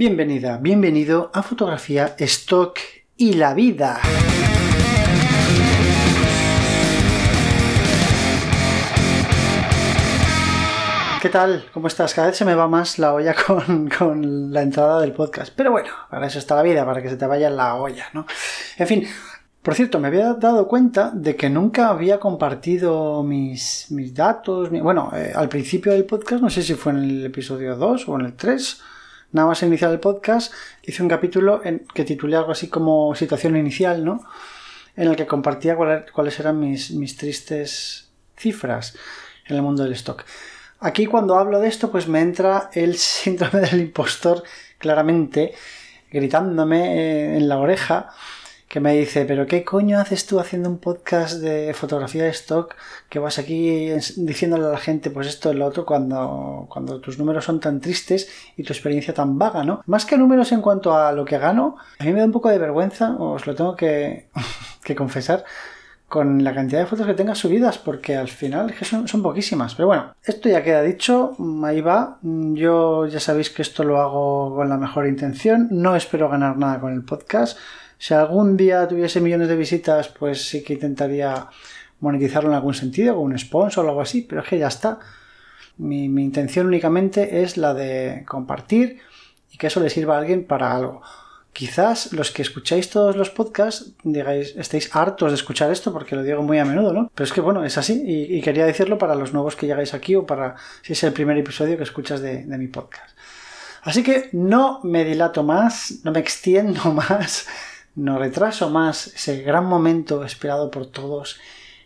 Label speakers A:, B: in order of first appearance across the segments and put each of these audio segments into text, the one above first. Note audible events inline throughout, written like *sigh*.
A: Bienvenida, bienvenido a Fotografía, Stock y la Vida. ¿Qué tal? ¿Cómo estás? Cada vez se me va más la olla *laughs* con, la entrada del podcast. Pero bueno, para eso está la vida, para que se te vaya la olla, ¿no? En fin, por cierto, me había dado cuenta de que nunca había compartido mis, mis datos. bueno, eh, al principio del podcast, no sé si fue en el episodio 2 o en el 3, nada más iniciar el podcast, hice un capítulo en, que titulé algo así como Situación Inicial, ¿no? En el que compartía cuáles eran mis, mis tristes cifras en el mundo del stock. Aquí cuando hablo de esto, pues me entra el *laughs* síndrome del impostor claramente, gritándome eh, en la oreja que me dice, pero ¿qué coño haces tú haciendo un podcast de fotografía de stock que vas aquí diciéndole a la gente pues esto y lo otro cuando, cuando tus números son tan tristes y tu experiencia tan vaga, ¿no? Más que números en cuanto a lo que gano, a mí me da un poco de vergüenza, os lo tengo que, *laughs* que confesar, con la cantidad de fotos que tengas subidas, porque al final son, son, poquísimas. Pero bueno, esto ya queda dicho, ahí va. Yo ya sabéis que esto lo hago con la mejor intención, no espero ganar nada con el podcast. Si algún día tuviese millones de visitas, pues sí que intentaría monetizarlo en algún sentido, con un sponsor o algo así, pero es que ya está. Mi, intención únicamente es la de compartir y que eso le sirva a alguien para algo. Quizás los que escucháis todos los podcasts digáis, estéis hartos de escuchar esto porque lo digo muy a menudo, ¿no? Pero es que bueno, es así y, quería decirlo para los nuevos que llegáis aquí o para si es el primer episodio que escuchas de mi podcast. Así que no me dilato más, no me extiendo *laughs* más no retraso más ese gran momento esperado por todos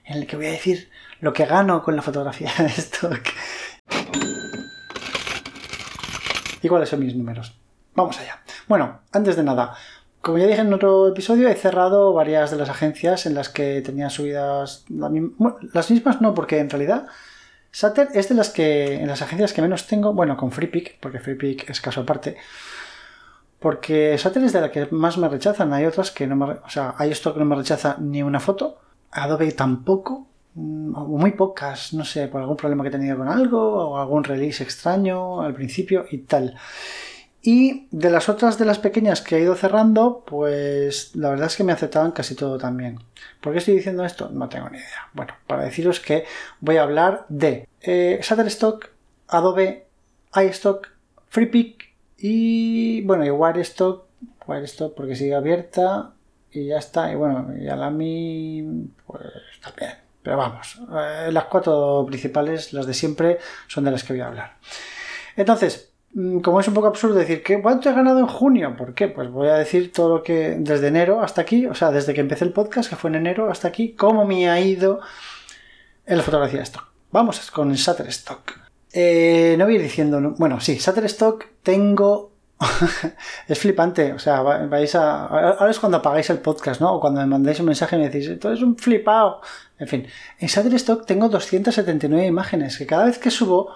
A: en el que voy a decir lo que gano con la fotografía de stock. *laughs* ¿Y cuáles son mis números? Vamos allá. Bueno, antes de nada, como ya dije en otro episodio, he cerrado varias de las agencias en las que tenía subidas las mismas no, porque en realidad Sater es de las que en las agencias que menos tengo, bueno, con FreePic, porque FreePic es caso aparte, porque Sater es de la que más me rechazan. Hay otras que no me... O sea, hay esto que no me rechaza ni una foto. Adobe tampoco. Mm, o muy pocas, no sé, por algún problema que he tenido con algo o algún release extraño al principio y tal. Y de las otras de las pequeñas que he ido cerrando, pues la verdad es que me aceptaban casi todo también. ¿Por qué estoy diciendo esto? No tengo ni idea. Bueno, para deciros que voy a hablar de eh, Shutterstock, Adobe, iStock, FreePic y bueno, y Wirestock, Wirestock porque sigue abierta y ya está. Y bueno, y Alami, pues también. Pero vamos, eh, las cuatro principales, las de siempre, son de las que voy a hablar. Entonces, como es un poco absurdo decir que cuánto he ganado en junio, ¿por qué? Pues voy a decir todo lo que desde enero hasta aquí, o sea, desde que empecé el podcast, que fue en enero hasta aquí, cómo me ha ido en la fotografía de stock. Vamos con Shutterstock. Eh, no voy a ir diciendo. Bueno, sí, Shutterstock tengo. *laughs* es flipante. O sea, vais a. Ahora es cuando apagáis el podcast, ¿no? O cuando me mandáis un mensaje y me decís, esto es un flipado. En fin, en Shutterstock tengo 279 imágenes que cada vez que subo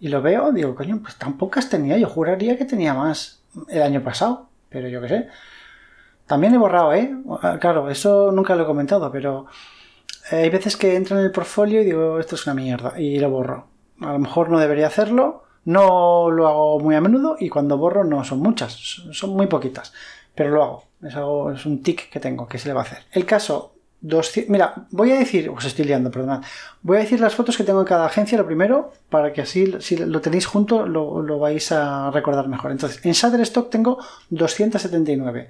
A: y lo veo, digo, coño, pues tan pocas tenía. Yo juraría que tenía más el año pasado, pero yo qué sé. También he borrado, ¿eh? Claro, eso nunca lo he comentado, pero hay veces que entro en el portfolio y digo, esto es una mierda, y lo borro a lo mejor no debería hacerlo, no lo hago muy a menudo y cuando borro no son muchas, son muy poquitas, pero lo hago. Es, es un tic que tengo, que se le va a hacer. El caso 200, mira, voy a decir, os estoy liando, perdonad. Voy a decir las fotos que tengo en cada agencia, lo primero, para que así, si lo tenéis junto, lo, vais a recordar mejor. Entonces, en Shutterstock tengo 279.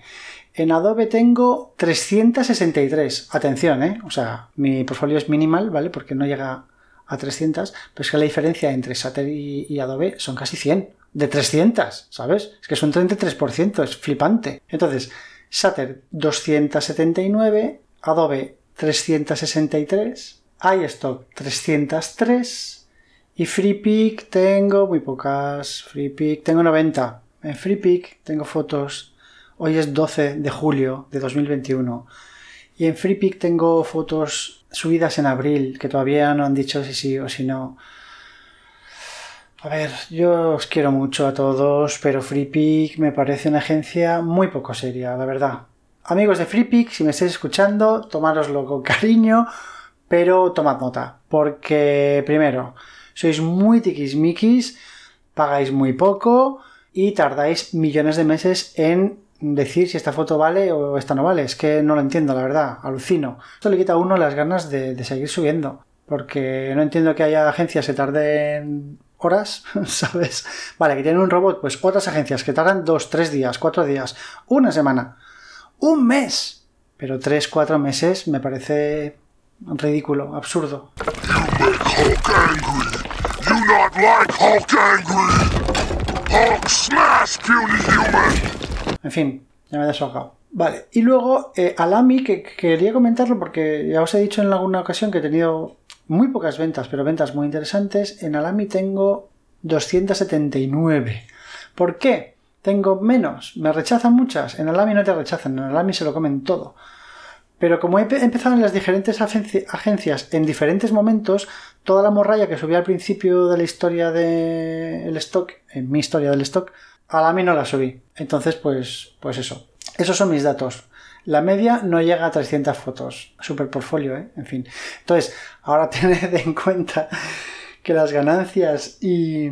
A: En Adobe tengo 363. Atención, ¿eh? O sea, mi portfolio es minimal, ¿vale? Porque no llega a 300, pero es que la diferencia entre Sater y, Adobe son casi 100. De 300, ¿sabes? Es que es un 33%, es flipante. Entonces, Sater 279, Adobe 363, iStock 303 y FreePic tengo muy pocas. FreePic tengo 90. En FreePic tengo fotos. Hoy es 12 de julio de 2021. Y en FreePic tengo fotos subidas en abril, que todavía no han dicho si sí o si no. A ver, yo os quiero mucho a todos, pero FreePic me parece una agencia muy poco seria, la verdad. Amigos de FreePic, si me estáis escuchando, tomároslo con cariño, pero tomad nota, porque primero, sois muy tiquismiquis, pagáis muy poco y tardáis millones de meses en decir si esta foto vale o esta no vale. Es que no lo entiendo, la verdad, alucino. Esto le quita a uno las ganas de, seguir subiendo, porque no entiendo que haya agencias que tarden horas, *laughs* ¿sabes? Vale, que tienen un robot, pues otras agencias que tardan dos, tres días, cuatro días, una semana, un mes. Pero tres, cuatro meses me parece ridículo, absurdo. En fin, ya me he desahogado. Vale, y luego eh, Alami, que, quería comentarlo porque ya os he dicho en alguna ocasión que he tenido muy pocas ventas, pero ventas muy interesantes. En Alami tengo 279. ¿Por qué? Tengo menos. ¿Me rechazan muchas? En Alami no te rechazan, en Alami se lo comen todo. Pero como he empezado en las diferentes agencias en diferentes momentos, toda la morralla que subí al principio de la historia del stock, en mi historia del stock, a la mí no la subí. Entonces, pues, pues eso. Esos son mis datos. La media no llega a 300 fotos. Super portfolio, ¿eh? En fin. Entonces, ahora *laughs* tened en cuenta que las ganancias y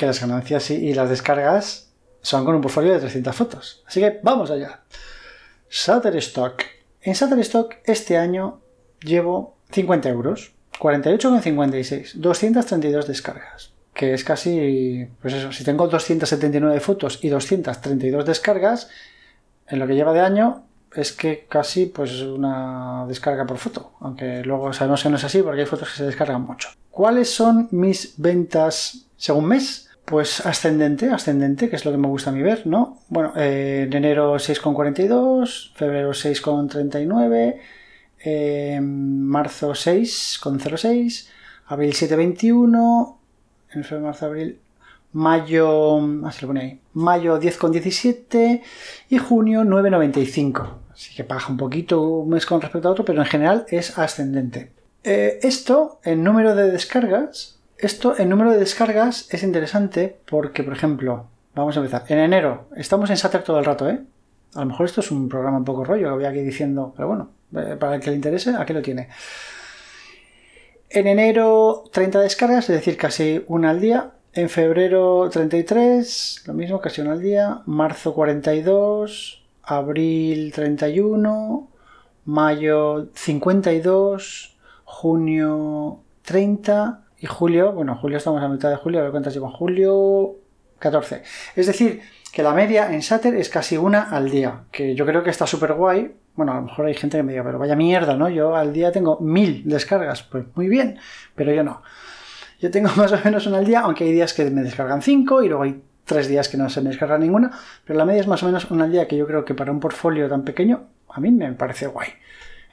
A: que las ganancias y, las descargas son con un portfolio de 300 fotos. Así que vamos allá. Shutterstock. En Shutterstock este año llevo 50 euros, 48,56, 232 descargas que es casi, pues eso, si tengo 279 fotos y 232 descargas, en lo que lleva de año es que casi pues una descarga por foto, aunque luego sabemos que no es así porque hay fotos que se descargan mucho. ¿Cuáles son mis ventas según mes? Pues ascendente, ascendente, que es lo que me gusta a mí ver, ¿no? Bueno, eh, en enero 6,42, febrero 6,39, eh, marzo 6,06, abril 7,21, en febrero, marzo, abril, mayo, ah, se lo pone mayo 10,17 y junio 9,95. Así que baja un poquito un mes con respecto a otro, pero en general es ascendente. Eh, esto, en número de descargas, esto en número de descargas es interesante porque, por ejemplo, vamos a empezar. En enero, estamos en Sater todo el rato, ¿eh? A lo mejor esto es un programa un poco rollo, que voy aquí diciendo, pero bueno, eh, para el que le interese, aquí lo tiene. En enero 30 descargas, es decir, casi una al día. En febrero 33, lo mismo, casi una al día. Marzo 42, abril 31, mayo 52, junio 30 y julio, bueno, julio estamos a mitad de julio, a ver cuántas llevo julio 14. Es decir, que la media en Sater es casi una al día, que yo creo que está súper guay bueno, a lo mejor hay gente que me diga, pero vaya mierda, ¿no? Yo al día tengo mil descargas. Pues muy bien, pero yo no. Yo tengo *laughs* más o menos una al día, aunque hay días que me descargan cinco y luego hay tres días que no se me descarga ninguna, pero la media es más o menos una al día que yo creo que para un portfolio tan pequeño a mí me parece guay.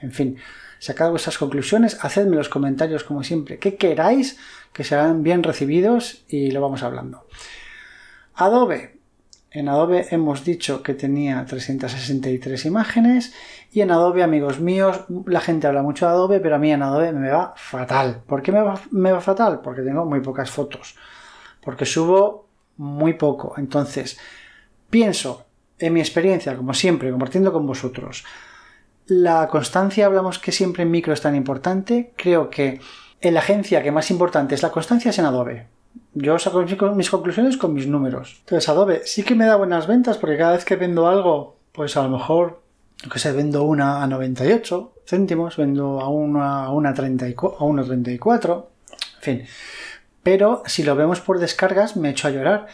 A: En fin, sacad vuestras conclusiones, hacedme los comentarios como siempre, que queráis que sean bien recibidos y lo vamos hablando. Adobe, en Adobe hemos dicho que tenía 363 imágenes y en Adobe, amigos míos, la gente habla mucho de Adobe, pero a mí en Adobe me va fatal. ¿Por qué me va, me va fatal? Porque tengo muy pocas fotos. Porque subo muy poco. Entonces, pienso en mi experiencia, como siempre, compartiendo con vosotros. La constancia, hablamos que siempre en micro es tan importante. Creo que en la agencia que más importante es la constancia es en Adobe yo saco mis conclusiones con mis números. Entonces, Adobe sí que me da buenas ventas porque cada vez que vendo algo, pues a lo mejor, lo que sé, vendo una a 98 céntimos, vendo a una a una 34, en fin. Pero si lo vemos por descargas, me echo a llorar.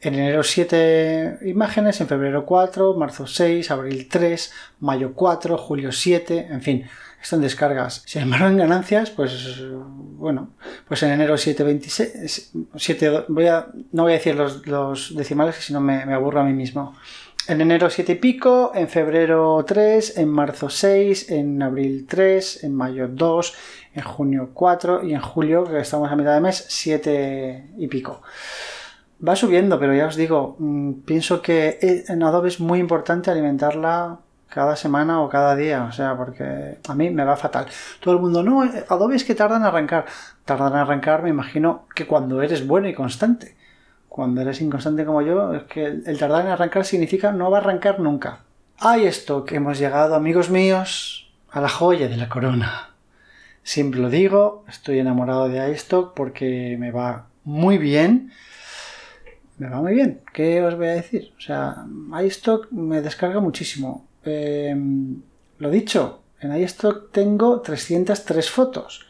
A: En enero 7 imágenes, en febrero 4, marzo 6, abril 3, mayo 4, julio 7, en fin están descargas. Sin embargo, en ganancias, pues bueno, pues en enero 7.26, 7, voy a, no voy a decir los, decimales, si no me, aburro a mí mismo. En enero 7 y pico, en febrero 3, en marzo 6, en abril 3, en mayo 2, en junio 4 y en julio, que estamos a mitad de mes, 7 y pico. Va subiendo, pero ya os digo, mm, pienso que en Adobe es muy importante alimentarla cada semana o cada día, o sea, porque a mí me va fatal. Todo el mundo, no, Adobe es que tardan en arrancar. Tardan en arrancar, me imagino que cuando eres bueno y constante. Cuando eres inconstante como yo, es que el tardar en arrancar significa no va a arrancar nunca. Hay esto que hemos llegado, amigos míos, a la joya de la corona. Siempre lo digo, estoy enamorado de iStock porque me va muy bien. Me va muy bien. ¿Qué os voy a decir? O sea, iStock me descarga muchísimo. Em, lo dicho, en iStock tengo 303 fotos.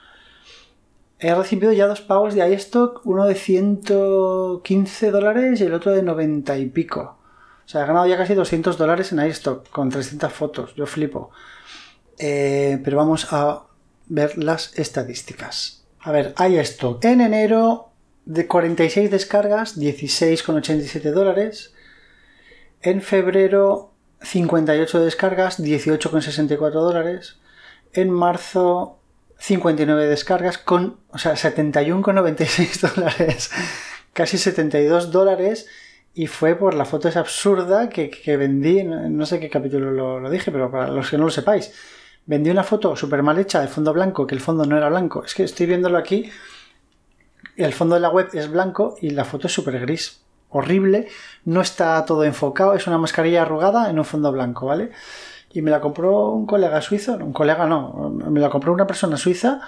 A: He recibido ya dos pagos de iStock, uno de 115 dólares y el otro de 90 y pico. O sea, he ganado ya casi 200 dólares en iStock con 300 fotos. Yo flipo. Eh, pero vamos a ver las estadísticas. A ver, iStock. En enero de 46 descargas, 16,87 dólares. En febrero, 58 descargas, 18,64 dólares. En marzo, 59 descargas con, o sea, 71,96 *laughs* dólares. Casi 72 dólares. Y fue por la foto esa absurda que, vendí, no sé qué capítulo lo, lo, dije, pero para los que no lo sepáis, vendí una foto súper mal hecha de fondo blanco, que el fondo no era blanco. Es que estoy viéndolo aquí el fondo de la web es blanco y la foto es súper gris. Horrible, no está todo enfocado, es una mascarilla arrugada en un fondo blanco, ¿vale? Y me la compró un colega suizo, un colega no, me la compró una persona suiza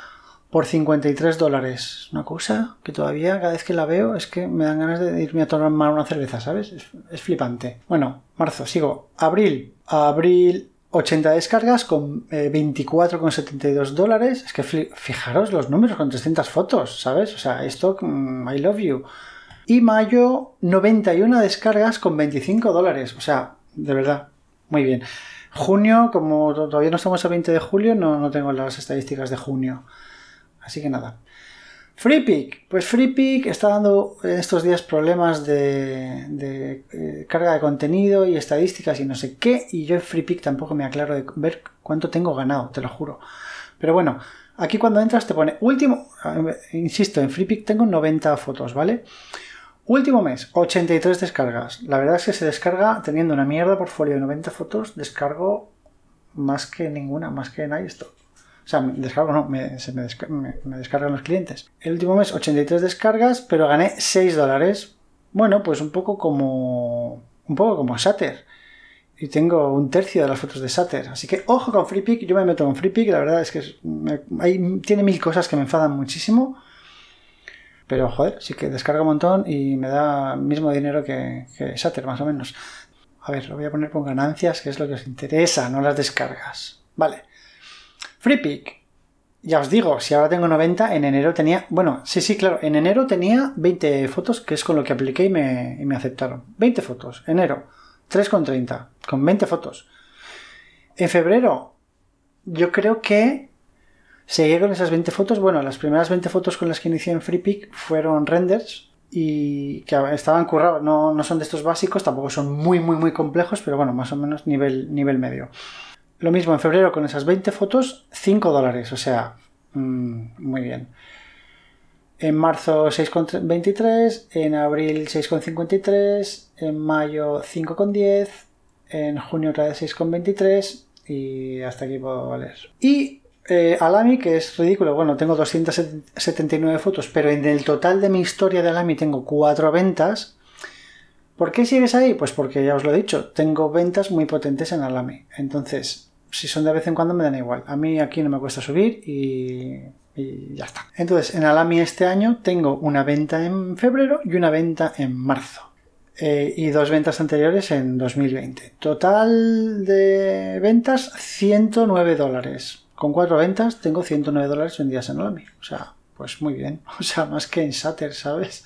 A: por 53 dólares. Una cosa que todavía cada vez que la veo es que me dan ganas de irme a tomar una cerveza, ¿sabes? Es, es flipante. Bueno, marzo, sigo. Abril. Abril 80 descargas con 24,72 eh, dólares. Es que fijaros los números con 300 fotos, ¿sabes? O sea, esto, mm, I love you. Y mayo, 91 descargas con 25 dólares. O sea, de verdad, muy bien. Junio, como todavía no estamos a 20 de julio, no, no tengo las estadísticas de junio. Así que nada. FreePick. Pues FreePick está dando en estos días problemas de, eh, carga de contenido y estadísticas y no sé qué. Y yo en FreePick tampoco me aclaro de ver cuánto tengo ganado, te lo juro. Pero bueno, aquí cuando entras te pone último, insisto, en FreePick tengo 90 fotos, ¿vale? Último mes, 83 descargas. La verdad es que se descarga teniendo una mierda portfolio de 90 fotos, descargo más que ninguna, más que en iStock. O sea, descargo no, me, se me, descargan los clientes. El último mes 83 descargas, pero gané 6 dólares. Bueno, pues un poco como. Un poco como Sater. Y tengo un tercio de las fotos de Sater. Así que ojo con FreePick. Yo me meto con FreePick. La verdad es que tiene mil cosas que me enfadan muchísimo. Pero joder, sí que descarga un montón y me da mismo dinero que, que más o menos. A ver, lo voy a poner con ganancias, que es lo que os interesa, no las descargas. Vale. FreePick. Ya os digo, si ahora tengo 90, en enero tenía. Bueno, sí, sí, claro. En enero tenía 20 fotos, que es con lo que apliqué y me, aceptaron. 20 fotos. Enero, 3,30. Con 20 fotos. En febrero, yo creo que seguí con esas 20 fotos. Bueno, las primeras 20 fotos con las que inicié en FreePick fueron renders y que estaban currados. No, no son de estos básicos, tampoco son muy, muy, muy complejos, pero bueno, más o menos nivel, nivel medio. Lo mismo en febrero con esas 20 fotos, 5 dólares, o sea, mm, muy bien. En marzo 6,23, en abril 6,53, en mayo 5,10, en junio otra vez 6,23 y hasta aquí puedo valer. Y eh, Alami, que es ridículo, bueno, tengo 279 fotos, pero en el total de mi historia de Alami tengo 4 ventas. ¿Por qué sigues ahí? Pues porque ya os lo he dicho, tengo ventas muy potentes en Alami. Entonces, si son de vez en cuando me dan igual. A mí aquí no me cuesta subir y, ya está. Entonces, en Alami este año tengo una venta en febrero y una venta en marzo. Eh, y dos ventas anteriores en 2020. Total de ventas 109 dólares. Con cuatro ventas tengo 109 dólares vendidas en Alami. O sea, pues muy bien. *laughs* O sea, más que en Sater, ¿sabes?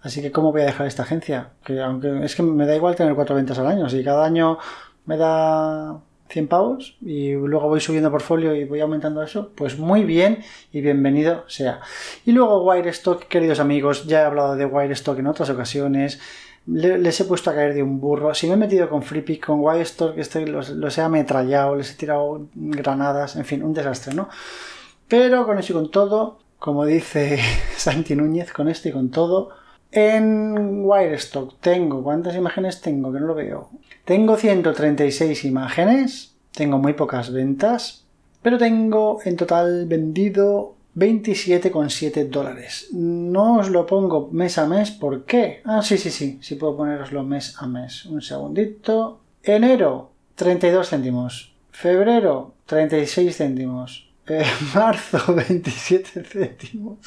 A: Así que, ¿cómo voy a dejar esta agencia? Que aunque es que me da igual tener cuatro ventas al año. Si cada año me da 100 pavos y luego voy subiendo portfolio y voy aumentando eso, pues muy bien y bienvenido sea. Y luego Wirestock, queridos amigos, ya he hablado de Wirestock en otras ocasiones, les he puesto a caer de un burro. Si me he metido con FreePick, con Wirestock, este, los, los he ametrallado, les he tirado granadas, en fin, un desastre, ¿no? Pero con eso y con todo, como dice *laughs* Santi Núñez, con esto y con todo, en Wirestock tengo, ¿cuántas imágenes tengo? Que no lo veo. Tengo 136 imágenes, tengo muy pocas ventas, pero tengo en total vendido 27,7 dólares. No os lo pongo mes a mes, ¿por qué? Ah, sí, sí, sí, sí puedo poneroslo mes a mes. Un segundito. Enero, 32 céntimos. Febrero, 36 céntimos. Eh, *laughs* marzo, 27 céntimos.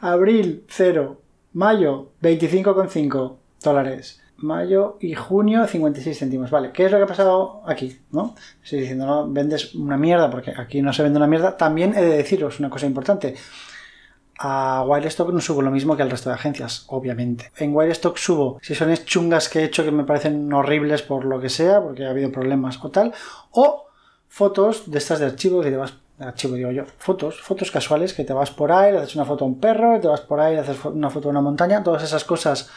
A: Abril, 0. Mayo, 25,5 dólares. Mayo y junio, 56 céntimos. Vale, ¿qué es lo que ha pasado aquí? ¿No? Estoy diciendo, no vendes una mierda, porque aquí no se vende una mierda. También he de deciros una cosa importante. A Wirestock no subo lo mismo que al resto de agencias, obviamente. En Wirestock subo si son chungas que he hecho que me parecen horribles por lo que sea, porque ha habido problemas o tal, o fotos de estas de archivo que te vas archivo digo yo, fotos, fotos casuales que te vas por ahí, haces una foto a un perro, te vas por ahí, haces una foto a una montaña, todas esas cosas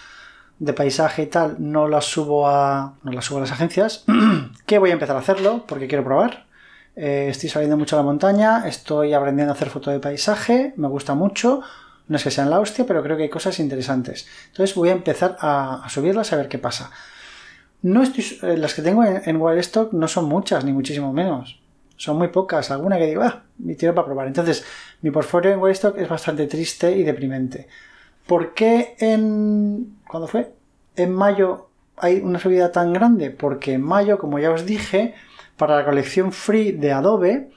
A: de paisaje y tal no las subo a no las subo a las agencias. *clears throat* Que voy a empezar a hacerlo porque quiero probar. Eh, estoy saliendo mucho a la montaña estoy aprendiendo a hacer foto de paisaje me gusta mucho. No es que sean la hostia pero creo que hay cosas interesantes. Entonces voy a empezar a, subirlas a ver qué pasa. No estoy eh, las que tengo en, en Wildstock no son muchas ni muchísimo menos son muy pocas, alguna que digo, ah, me tiro para probar. Entonces, mi portfolio en Waystock es bastante triste y deprimente. ¿Por qué en. ¿Cuándo fue? En mayo hay una subida tan grande? Porque en mayo, como ya os dije, para la colección free de Adobe,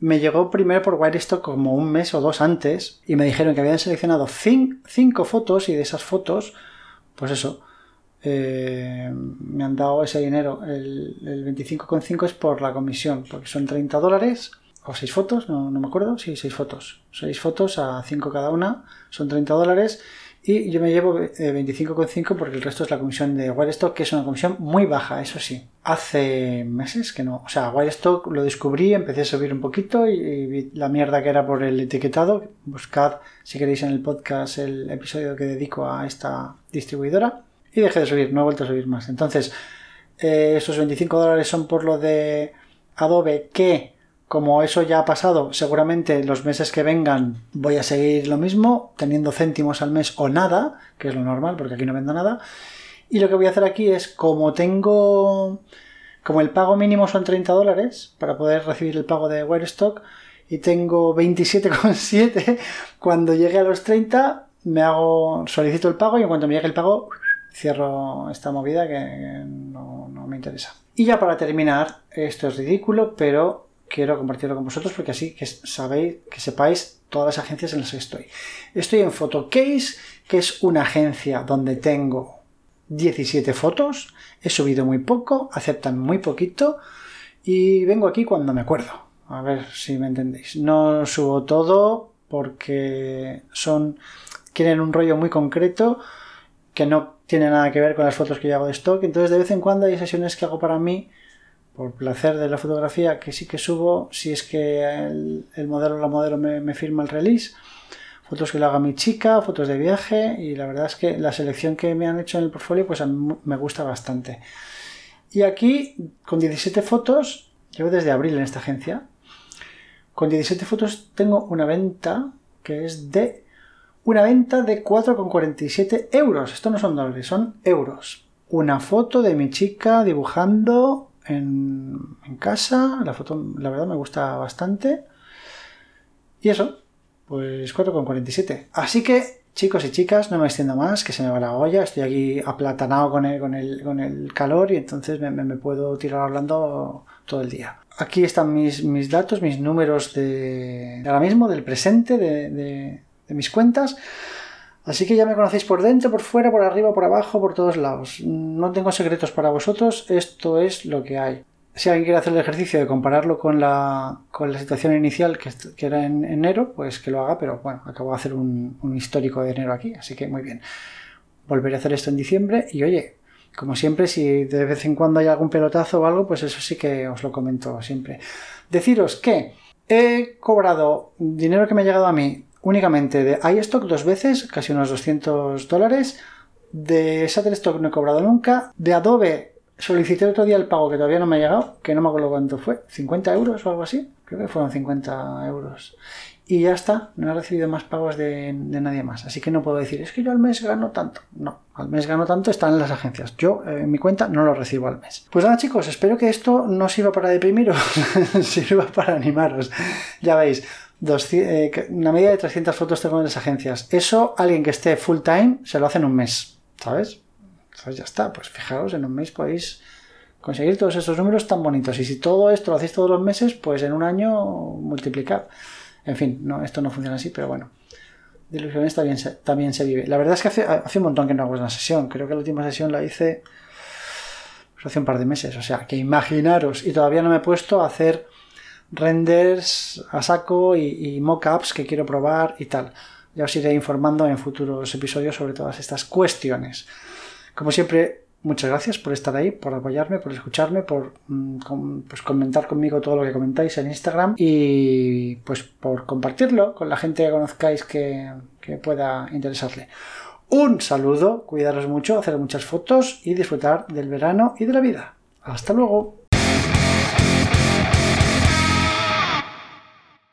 A: me llegó primero por Wirestock como un mes o dos antes y me dijeron que habían seleccionado cinco fotos y de esas fotos, pues eso, eh, me han dado ese dinero. El, el 25,5 es por la comisión, porque son 30 dólares o 6 fotos, no, me acuerdo, sí, 6 fotos. 6 fotos a 5 cada una, son 30 dólares. Y yo me llevo 25,5 eh, porque el resto es la comisión de Wirestock, que es una comisión muy baja, eso sí. Hace meses que no. O sea, Wirestock lo descubrí, empecé a subir un poquito y, y, vi la mierda que era por el etiquetado. Buscad, si queréis, en el podcast el episodio que dedico a esta distribuidora y dejé de subir, no he vuelto a subir más. Entonces, eh, esos 25 dólares son por lo de Adobe que como eso ya ha pasado, seguramente los meses que vengan voy a seguir lo mismo, teniendo céntimos al mes o nada, que es lo normal, porque aquí no vendo nada. Y lo que voy a hacer aquí es, como tengo, como el pago mínimo son 30 dólares para poder recibir el pago de Wirestock, y tengo 27,7, *laughs* cuando llegue a los 30 me hago, solicito el pago y en cuanto me llegue el pago cierro esta movida que no, me interesa. Y ya para terminar, esto es ridículo, pero quiero compartirlo con vosotros porque así que sabéis, que sepáis todas las agencias en las que estoy. Estoy en Photocase, que es una agencia donde tengo 17 fotos, he subido muy poco, aceptan muy poquito y vengo aquí cuando me acuerdo. A ver si me entendéis. No subo todo porque son quieren un rollo muy concreto que no tiene nada que ver con las fotos que yo hago de stock. Entonces, de vez en cuando hay sesiones que hago para mí, por placer de la fotografía, que sí que subo, si es que el, modelo o la modelo me, firma el release. Fotos que le haga mi chica, fotos de viaje, y la verdad es que la selección que me han hecho en el portfolio, pues me gusta bastante. Y aquí, con 17 fotos, llevo desde abril en esta agencia. Con 17 fotos tengo una venta que es de una venta de 4,47 euros. Esto no son dólares, son euros. Una foto de mi chica dibujando en, casa. La foto, la verdad, me gusta bastante. Y eso, pues 4,47. Así que, chicos y chicas, no me extiendo más, que se me va la olla. Estoy aquí aplatanado con el, con el, con el calor y entonces me, puedo tirar hablando todo el día. Aquí están mis, mis datos, mis números de, ahora mismo, del presente, de mis cuentas. Así que ya me conocéis por dentro, por fuera, por arriba, por abajo, por todos lados. No tengo secretos para vosotros, esto es lo que hay. Si alguien quiere hacer el ejercicio de compararlo con la, con la situación inicial que, que, era en enero, pues que lo haga, pero bueno, acabo de hacer un, un histórico de enero aquí, así que muy bien. Volveré a hacer esto en diciembre y oye, como siempre, si de vez en cuando hay algún pelotazo o algo, pues eso sí que os lo comento siempre. Deciros que he cobrado dinero que me ha llegado a mí únicamente de iStock dos veces, casi unos 200 dólares. De Shutterstock no he cobrado nunca. De Adobe solicité otro día el pago que todavía no me ha llegado, que no me acuerdo cuánto fue, 50 euros o algo así. Creo que fueron 50 euros. Y ya está, no he recibido más pagos de, nadie más. Así que no puedo decir, es que yo al mes gano tanto. No, al mes gano tanto, están en las agencias. Yo, eh, en mi cuenta, no lo recibo al mes. Pues nada, chicos, espero que esto no sirva para deprimiros, *laughs* sirva para animaros. Ya veis, eh, una media de 300 fotos tengo en las agencias. Eso, alguien que esté full time, se lo hace en un mes, ¿sabes? Entonces ya está, pues fijaos, en un mes podéis conseguir todos estos números tan bonitos. Y si todo esto lo hacéis todos los meses, pues en un año multiplicad. En fin, no, esto no funciona así, pero bueno. de ilusiones también se, también se vive. La verdad es que hace, hace un montón que no hago una sesión. Creo que la última sesión la hice pues, hace un par de meses. O sea, que imaginaros. Y todavía no me he puesto a hacer renders a saco y, y mockups que quiero probar y tal. Ya os iré informando en futuros episodios sobre todas estas cuestiones. Como siempre, muchas gracias por estar ahí, por apoyarme, por escucharme, por mm, pues, comentar conmigo todo lo que comentáis en Instagram y pues por compartirlo con la gente que conozcáis que, que pueda interesarle. Un saludo, cuidaros mucho, hacer muchas fotos y disfrutar del verano y de la vida. Hasta luego.